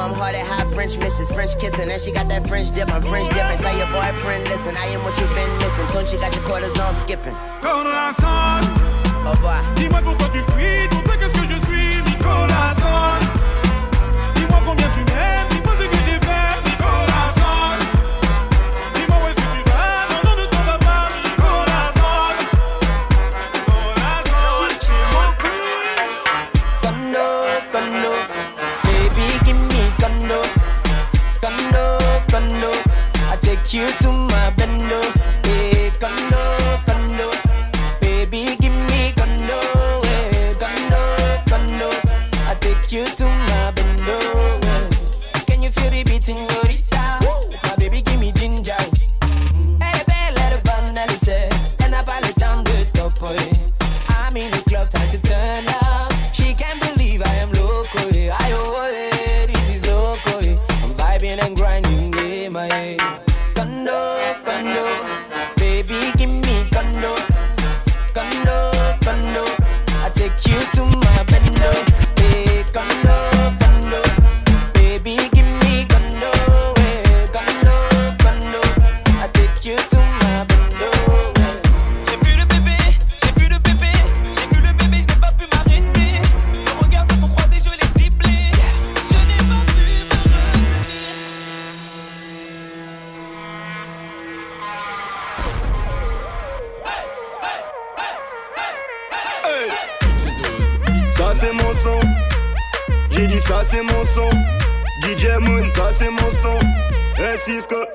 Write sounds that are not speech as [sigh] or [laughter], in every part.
Hearted, hot at half French misses, French kissing, and she got that French dip. I'm French dipping. Tell your boyfriend, listen, I am what you've been missing. Tune, she got your quarters on skipping. Nicolas Au revoir. Dis-moi pourquoi tu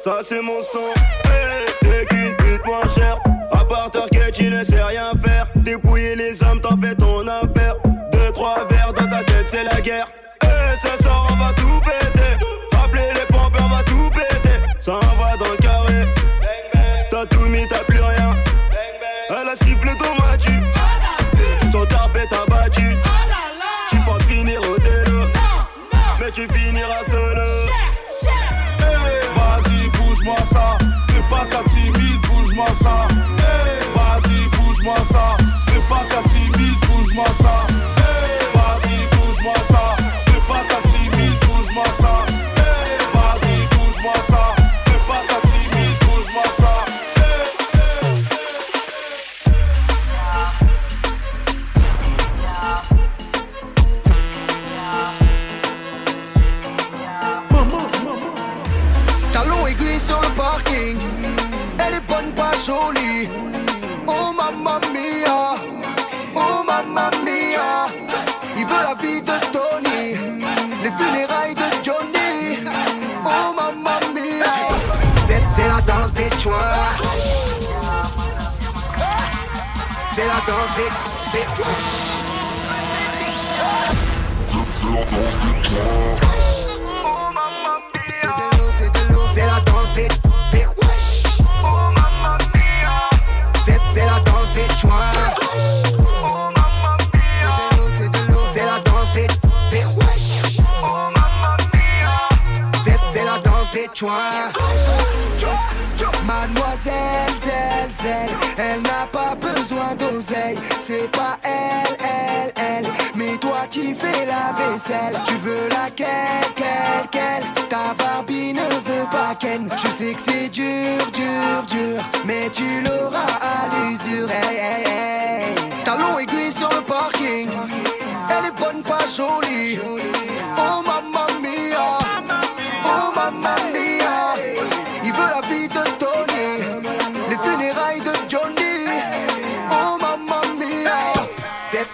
ça c'est mon son. Pas ta timide, bouge-moi ça. Mademoiselle, zelle, zelle, elle n'a pas besoin d'oseille. C'est pas elle, elle, elle, mais toi qui fais la vaisselle. Tu veux laquelle, quelle, quelle Ta Barbie ne veut pas Ken. Je sais que c'est dur, dur, dur, mais tu l'auras à l'usure. Hey, hey, hey. Talon aiguille sur le parking. Elle est bonne, pas jolie. Oh mamma mia. Oh mamma mia. Il veut la vie de Tony. Les funérailles de Johnny. Oh mamma mia.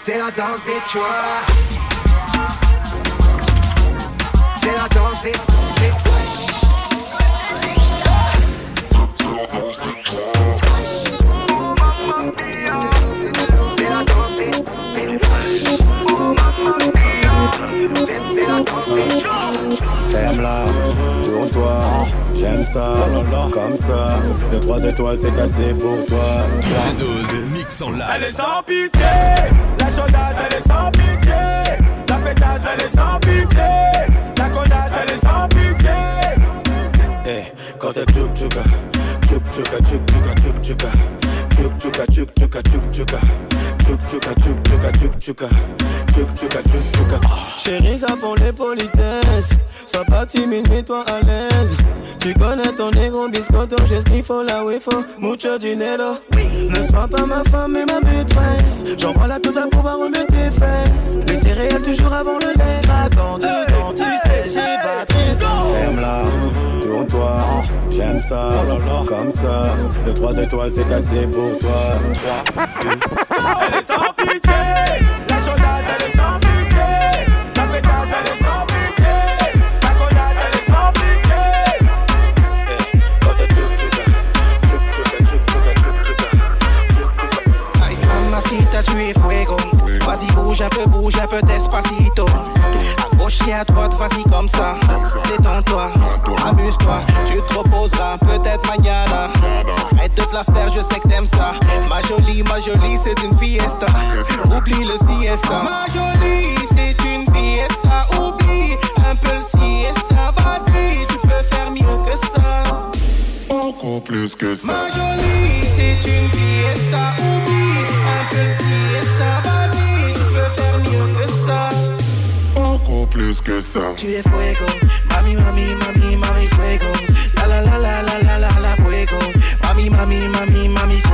C'est- la danse des choix. C'est la danse des. Ferme-la, tourne-toi, j'aime ça. comme ça. De trois étoiles, c'est assez pour toi. DJ Dose, mix en live. Elle est sans pitié, la chaudasse, elle est sans pitié. La pétasse, elle est sans pitié. La connasse, elle est sans pitié. Eh, quand t'es tchouk tchouka, tchouk tchouka, tchouk tchouka, tchouk tchouka. Tchouk tchouka, tchouk tchouka, tchouk tchouka. Tchouk tchouka, tchouk tchouka, tchouk tchouka. Tchouk tchouka, tchouk tchouka. Chérie, ça pour les politesses. Sois pas timide, mets-toi à l'aise. Tu connais ton négro biscotto, j'ai ce qu'il faut là où il faut. Mucho dinero. Ne sois pas ma femme et ma maîtresse. J'envoie la totale pour voir remettre tes fesses. Les céréales toujours avant le lait. Attendu quand tu sais, j'ai pas très Ferme-la, tourne-toi, j'aime ça, comme ça. De trois étoiles, c'est assez pour toi. 3, 2, Elle est sans pitié, la chaudasse, elle est sans pitié. La pétasse, elle est sans pitié. La connasse, elle est sans pitié. t'es tchouka. Ay, mamacita, tu es fuego. Vas-y, bouge un peu, bouge un peu despacito. À gauche et à droite, vas-y comme ça. Détends-toi, amuse-toi. Tu te reposeras peut-être mañana. Arrête de te la faire, je sais que t'aimes ça. Oublie le siesta. Ma jolie, c'est une fiesta. Oublie un peu le siesta. Vas-y, tu peux faire mieux que ça. Beaucoup plus que ça. Ma jolie, c'est une fiesta. Oublie un peu le siesta. Vas-y, tu peux faire mieux que ça. Beaucoup plus que ça. Tu es fuego, mami, mami, mami, mami, fuego. La la la la la la la la fuego. Mami, mami, mami, mami, fuego.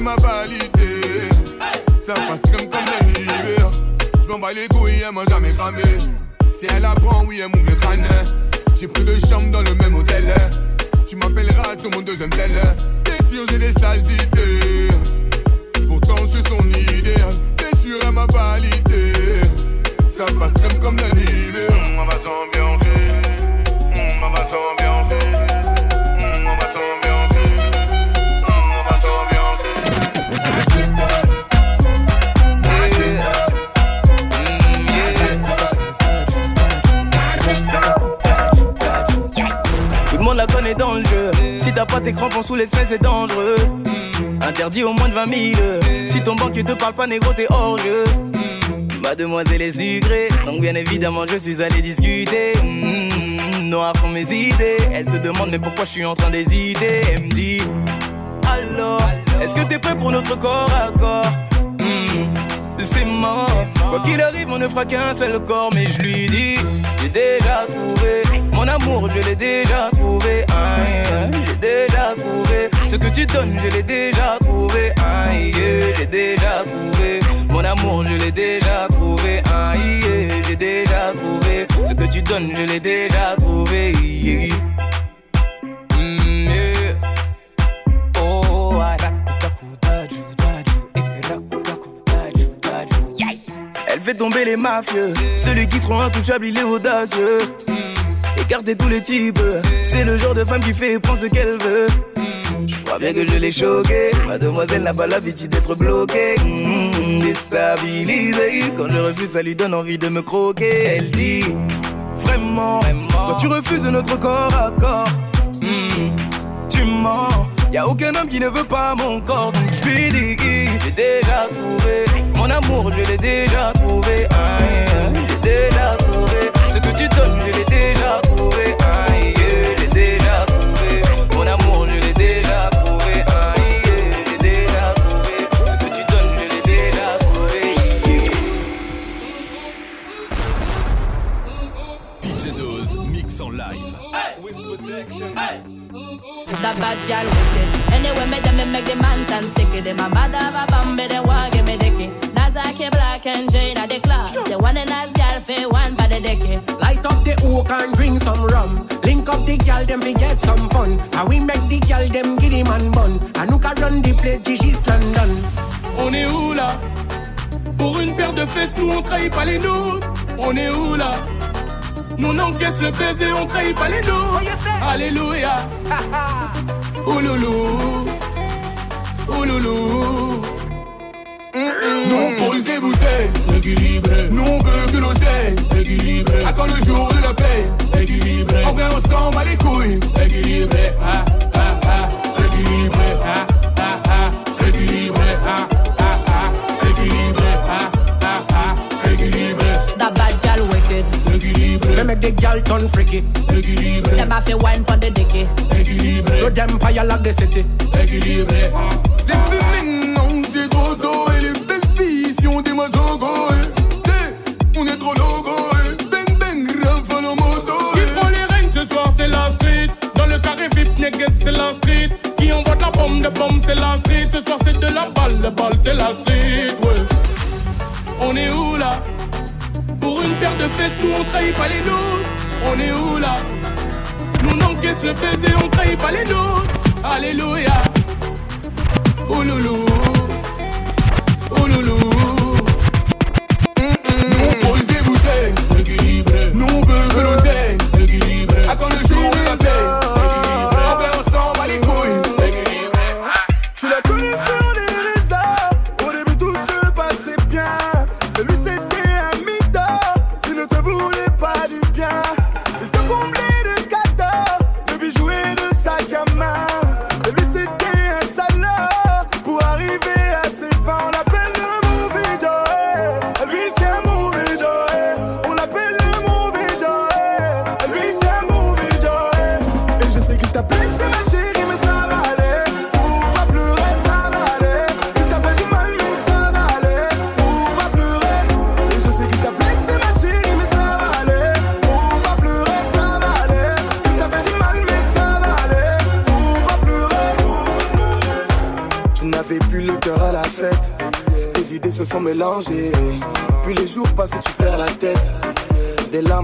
Elle m'a validé Ça passe crème comme un hiver Je m'en bats les couilles, elle m'a jamais cramé. Si elle apprend, oui elle m'ouvre le crâne. J'ai pris deux chambres dans le même hôtel. Tu m'appelleras tout mon deuxième tel. Bien sûr j'ai des sales idées. Pourtant je suis son idée. Bien sûr elle m'a validé. Ça passe crème comme un hiver On va s'ambiancer On va s'ambiancer t'as pas tes crampons sous l'espèce, c'est dangereux. Interdit au moins de 20 000. Si ton banquier te parle pas, négro, t'es hors jeu. Mademoiselle est sucrée, donc bien évidemment, je suis allé discuter. Mm, Noir sont mes idées. Elle se demande, mais pourquoi je suis en train d'hésiter? Elle me dit Alors, est-ce que t'es prêt pour notre corps à corps? Mm, C'est mort. Quoi qu'il arrive, on ne fera qu'un seul corps, mais je lui dis J'ai déjà trouvé mon amour, je l'ai déjà trouvé. Déjà trouvé ce que tu donnes, je l'ai déjà trouvé. Aïe, j'ai déjà trouvé mon amour, je l'ai déjà trouvé. Aïe, j'ai déjà trouvé ce que tu donnes, je l'ai déjà trouvé. Mm. Elle fait tomber les mafieux, celui qui seront intouchable, il est audacieux. Écartez tous les types, c'est le genre de femme qui fait et prend ce qu'elle veut. Je crois bien que je l'ai choquée, mademoiselle n'a pas l'habitude d'être bloquée. Mmh, déstabilisée, quand je refuse, ça lui donne envie de me croquer. Elle dit Vraiment, quand tu refuses notre corps à corps, hmm, tu mens. Y a aucun homme qui ne veut pas mon corps, donc dis J'ai déjà trouvé mon amour, je l'ai déjà trouvé. Aïe, j'ai déjà que tu donnes, je l'ai déjà trouvé. fesses, nous on trahit pas les nôtres. On est où là? Nous on encaisse le baiser, on trahit pas les nôtres. Oh, Alléluia. [laughs] Ouloulou. Ouloulou. Mm -mm. Nous on pose des bouteilles, équilibré. Nous on veut que l'oseille, équilibré. À le jour de la paix, équilibré. En vrai, on s'en bat les couilles, équilibré. Ah, ah, ah, équilibré. Ah. make the girl turn freaky. Equilibre. Them have to wine pon the dicky. Equilibre. To them pile like the city. Equilibre. Les féminins, on s'est trop doré. Les belles filles, si on des mois eh, on est trop logo. Eh. Ben ben, rafale en moto. Eh. Qui prend les rênes ce soir, c'est la street. Dans le carré VIP, nigga, c'est la street. Qui envoie de la bombe, de bombe, c'est la street. Ce soir, c'est de la balle, de balle, c'est la street. Ouais. On est où là? Pour une paire de fesses, nous on trahit pas les nôtres. On est où là? Nous on encaisse le baiser, on trahit pas les nôtres. Alléluia. Ouloulou. Ouloulou. du bien.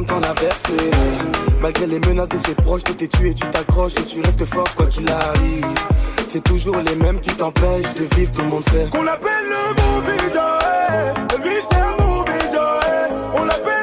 t'en as versé. Malgré les menaces de ses proches, t'étais tué, tu t'accroches et tu restes fort quoi qu'il arrive. C'est toujours les mêmes qui t'empêchent de vivre, tout le sait. Qu'on l'appelle le movie Joey, lui c'est un movie Joey, on l'appelle.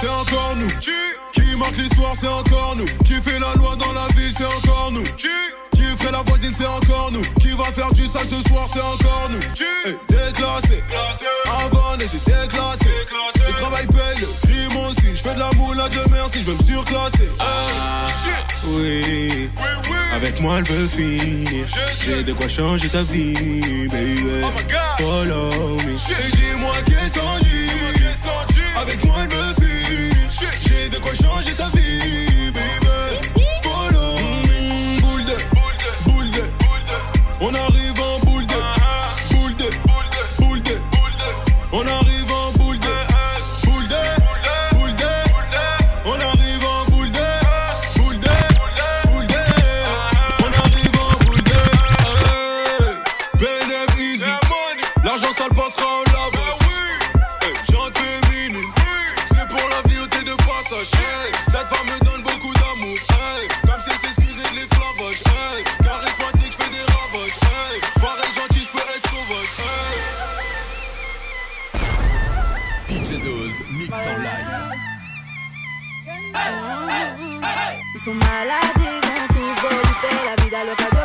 c'est encore nous. Qui, qui marque l'histoire, c'est encore nous. Qui fait la loi dans la ville, c'est encore nous. Qui, qui fait la voisine, c'est encore nous. Qui va faire du sale ce soir, c'est encore nous. Qui, hey, déclassé, Classé. avant déclassé. Le travail paye, le crime aussi. Je fais de la moulade, de merci, je veux me surclasser. Ah. Oui. Avec moi, elle veut finir. J'ai de quoi changer ta vie, baby. Oh my God. Follow me. Et dis-moi qu'est-ce qu'on dit? Avec moi, elle veut j'ai de quoi changer ta vie, baby. Follow me, boule de, boule boule de, boule de. On arrive. su maladie, son tous voluptés, la vida loca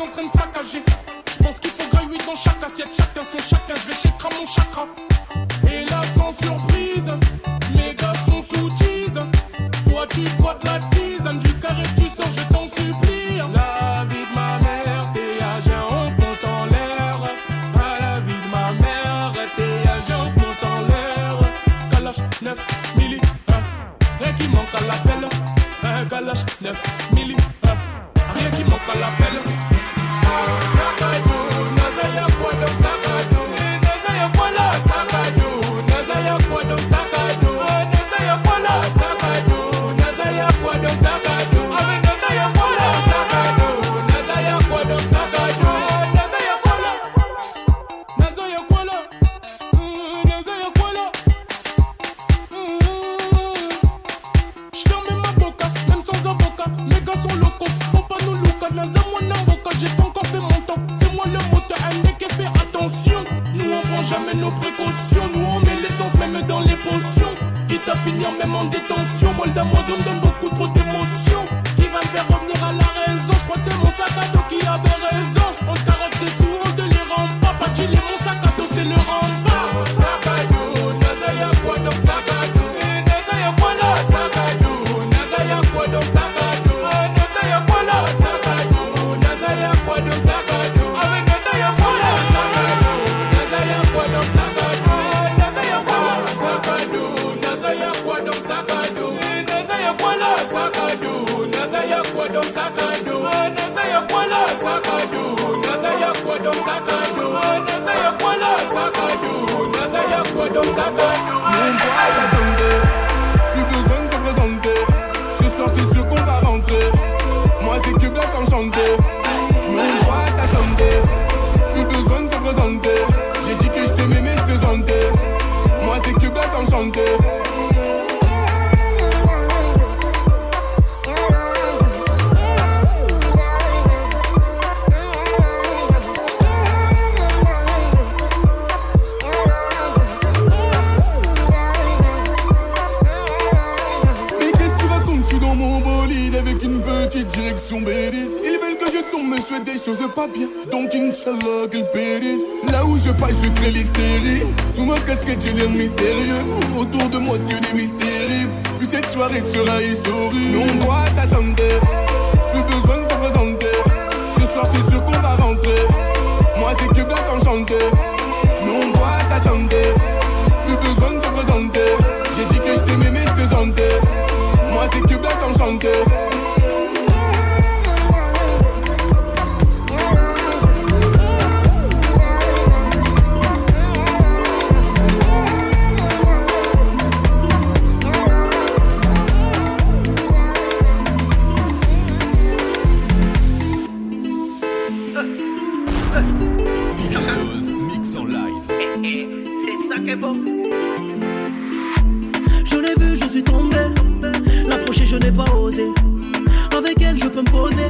en train de saccager. Je pense qu'il faudra 8 dans chaque assiette, chacun son chacun. Je vais chez mon chakra. nous on met l'essence même dans les pensions. Quitte à finir même en détention, moi le damoison donne beaucoup trop d'émotions. Plus besoin de se présenter Ce soir c'est sûr qu'on va rentrer. Moi c'est Cube d'être enchanté pas bien. Donc Inch'Allah qu'ils périssent. Là où je passe, je crée l'hystérie. Sous ma casquette, j'ai l'air mystérieux. Autour de moi, que des mystérieux. Puis cette soirée sera historique. Non, moi, ta santé. Plus besoin de se présenter. Ce soir, c'est sûr qu'on va rentrer. Moi, c'est que bien enchanté. Non, moi, ta santé. Plus besoin de se présenter. J'ai dit que je t'aimais, mais je plaisantais. Moi, c'est que bien enchanté. Live. C'est ça qui est bon. Je l'ai vu, je suis tombé. L'approcher, je n'ai pas osé. Avec elle, je peux me poser.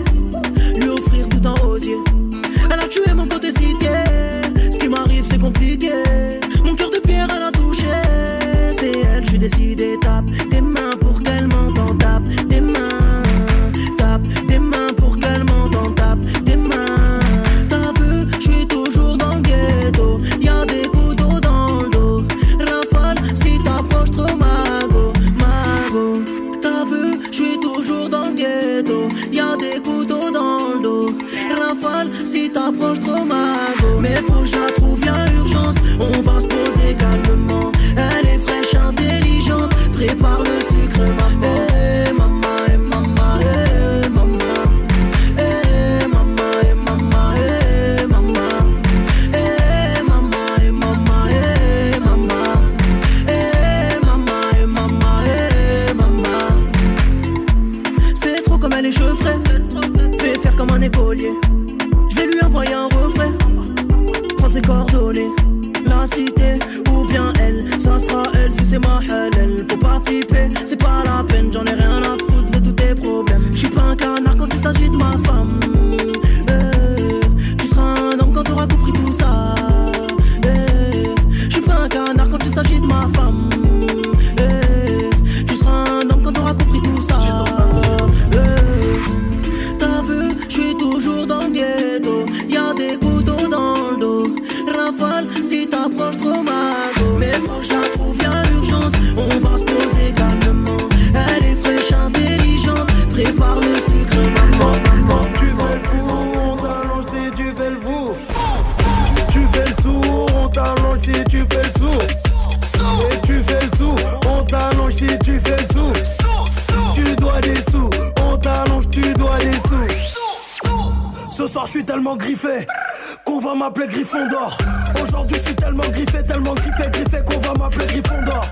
Qu'on va m'appeler Griffon d'or. Aujourd'hui, je suis tellement griffé, tellement griffé, griffé qu'on va m'appeler Griffon d'or.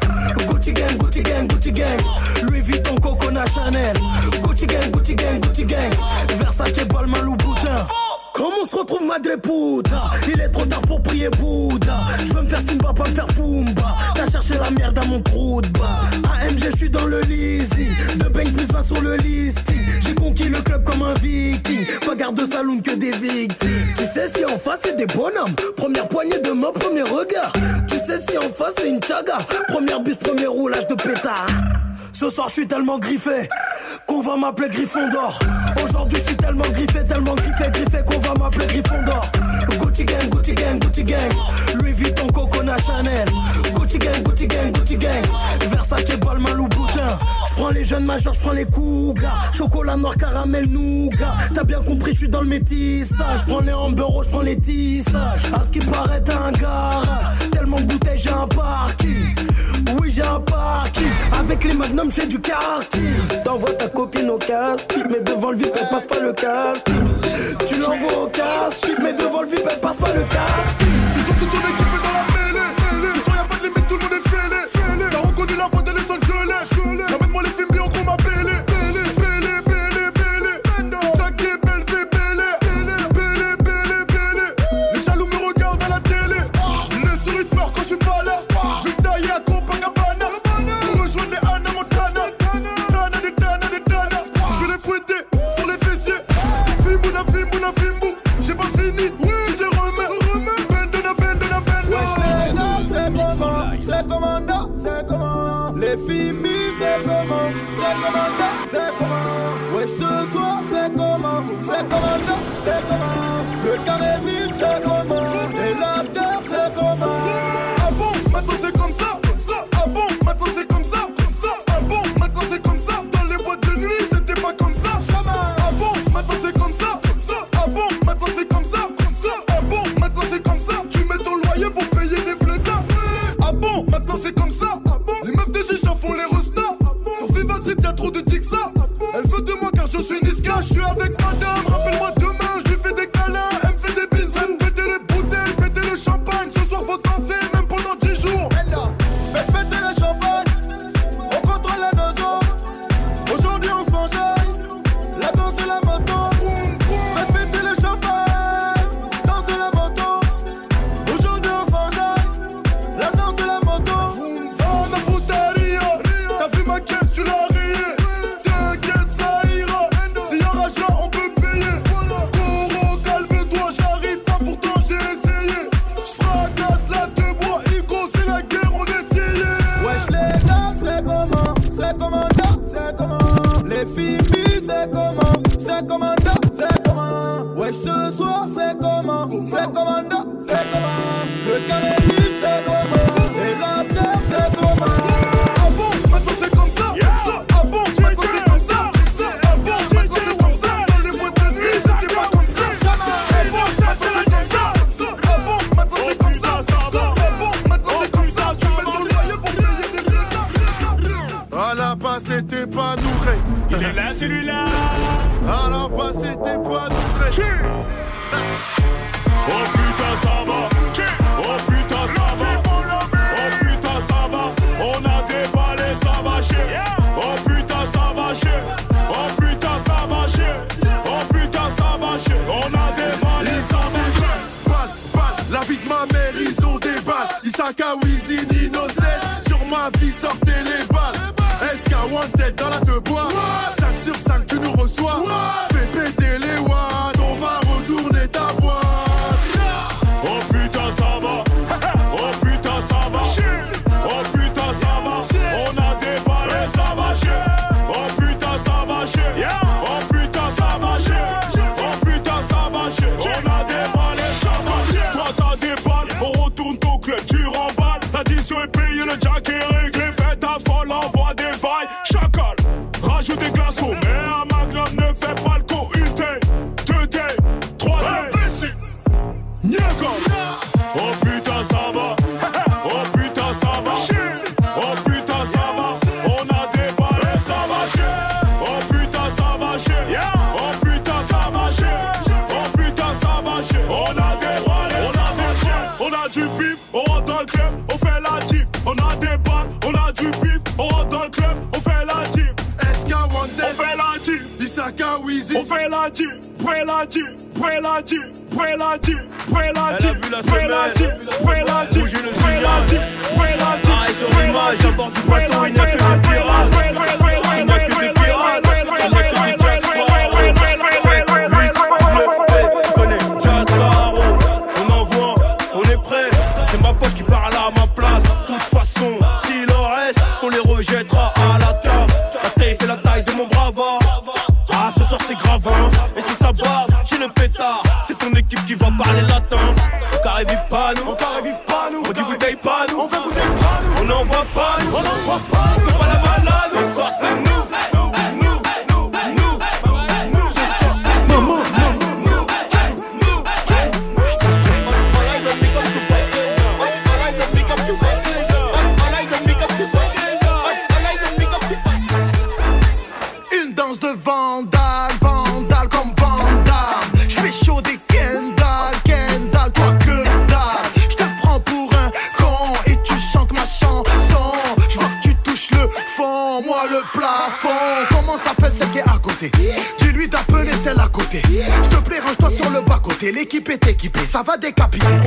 Gucci gang, Gucci gang, Gucci gang. Louis Vuitton, Coconut Chanel. Gucci gang, Gucci gang, Gucci gang. Versace, Balmain, Louboutin. Comme on se retrouve madre Il est trop tard pour prier Bouddha. Je veux me faire Simba, pas me faire Pumba. T'as cherché la merde à mon trou de bas. AMG, je suis dans le leasing De bang plus 20 sur le listing. J'ai conquis le club comme un viking. Pas garde de saloon que des victimes. Tu sais si en face c'est des bonhommes. Première poignée de main, premier regard. Tu sais si en face c'est une chaga Première bus, premier roulage de pétard ce soir, je suis tellement griffé qu'on va m'appeler Griffon d'or. Aujourd'hui, je suis tellement griffé, tellement griffé, griffé qu'on va m'appeler Griffon d'or. Gucci gang, Gucci gang, Gucci gang. Louis Vuitton, Coconut Chanel. Gucci gang, Gucci gang, Gucci gang. Versace, Balmain, Louboutin. Je prends les jeunes majeurs, je prends les cougars. Chocolat noir, caramel, nougat. T'as bien compris, je suis dans le métissage. Je prends les amberos, je prends les tissages. À ce qui paraît, un garage. Tellement de bouteilles, j'ai un parking. Oui, j'ai un parking avec les magnums, c'est du quartier. T'envoies ta copine au casting, mais devant le VIP, elle passe pas le casting. Tu l'envoies au casting, mais devant le VIP, elle passe pas le casting. C'est surtout ton équipe dans la mêlée. Ce soir, y'a pas de limite, tout le monde est fêlé. T'as reconnu la voix de les Angeles. pétard. C'est ton équipe qui va parler latin. On carré pas nous, on carré pas nous. On dit bouteille pas nous, on fait bouteille pas nous. On n'envoie pas nous, on n'envoie pas nous. ça va décapiter.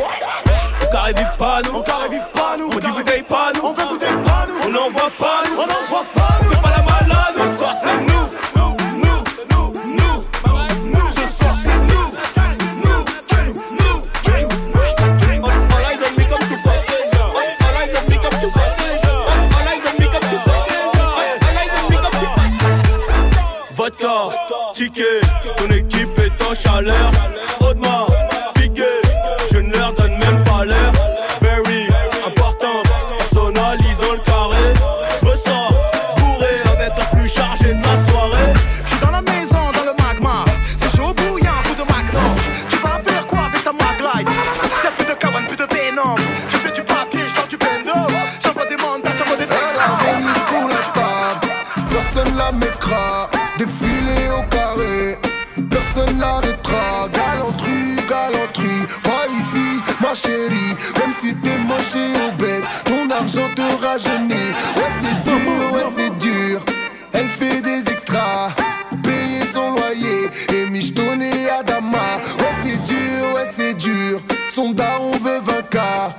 on veut 20K.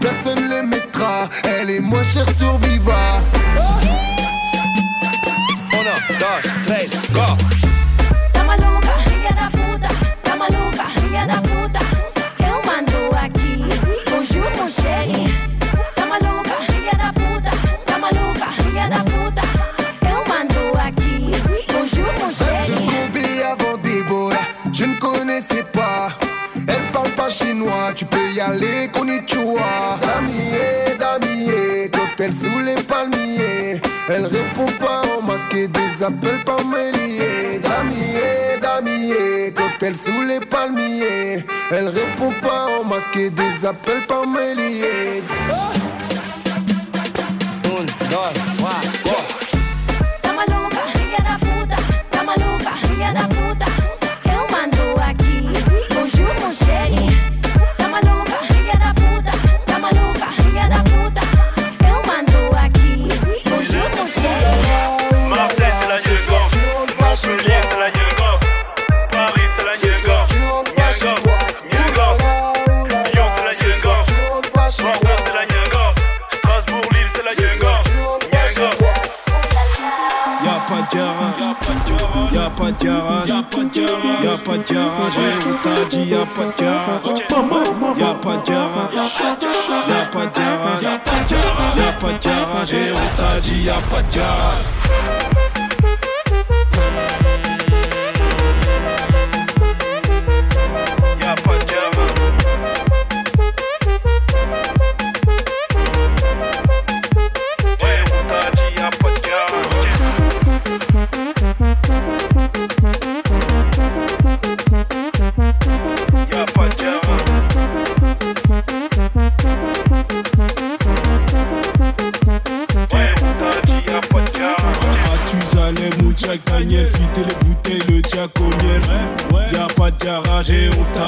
Personne les mettra, elle est moins chère sur Viva. On a, 12, Sénégalais, Konnichiwa. Damier, damier, cocktail sous les palmiers. Elle répond pas au masqué des appels par mêlier Damier, damier, cocktail sous les palmiers. Elle répond pas au masqué des appels par mêlier oh. Deux, trois. दिया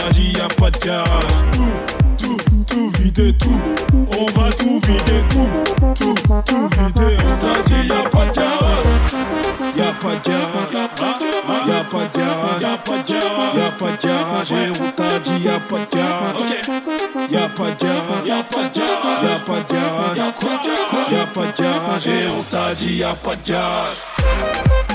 interdit, y a pas de garage. Tout, tout, tout vider, tout. On va tout vider, tout, tout, tout vider. On t'a dit, y a pas de garage. Y a pas de garage. Y a pas de garage. Y a pas de garage. Y a pas de garage. Et on t'a dit, y a pas de garage. Y a pas de garage. Y a pas de garage. Y a pas de garage. Y a pas de garage. Et on t'a dit, y a pas de garage.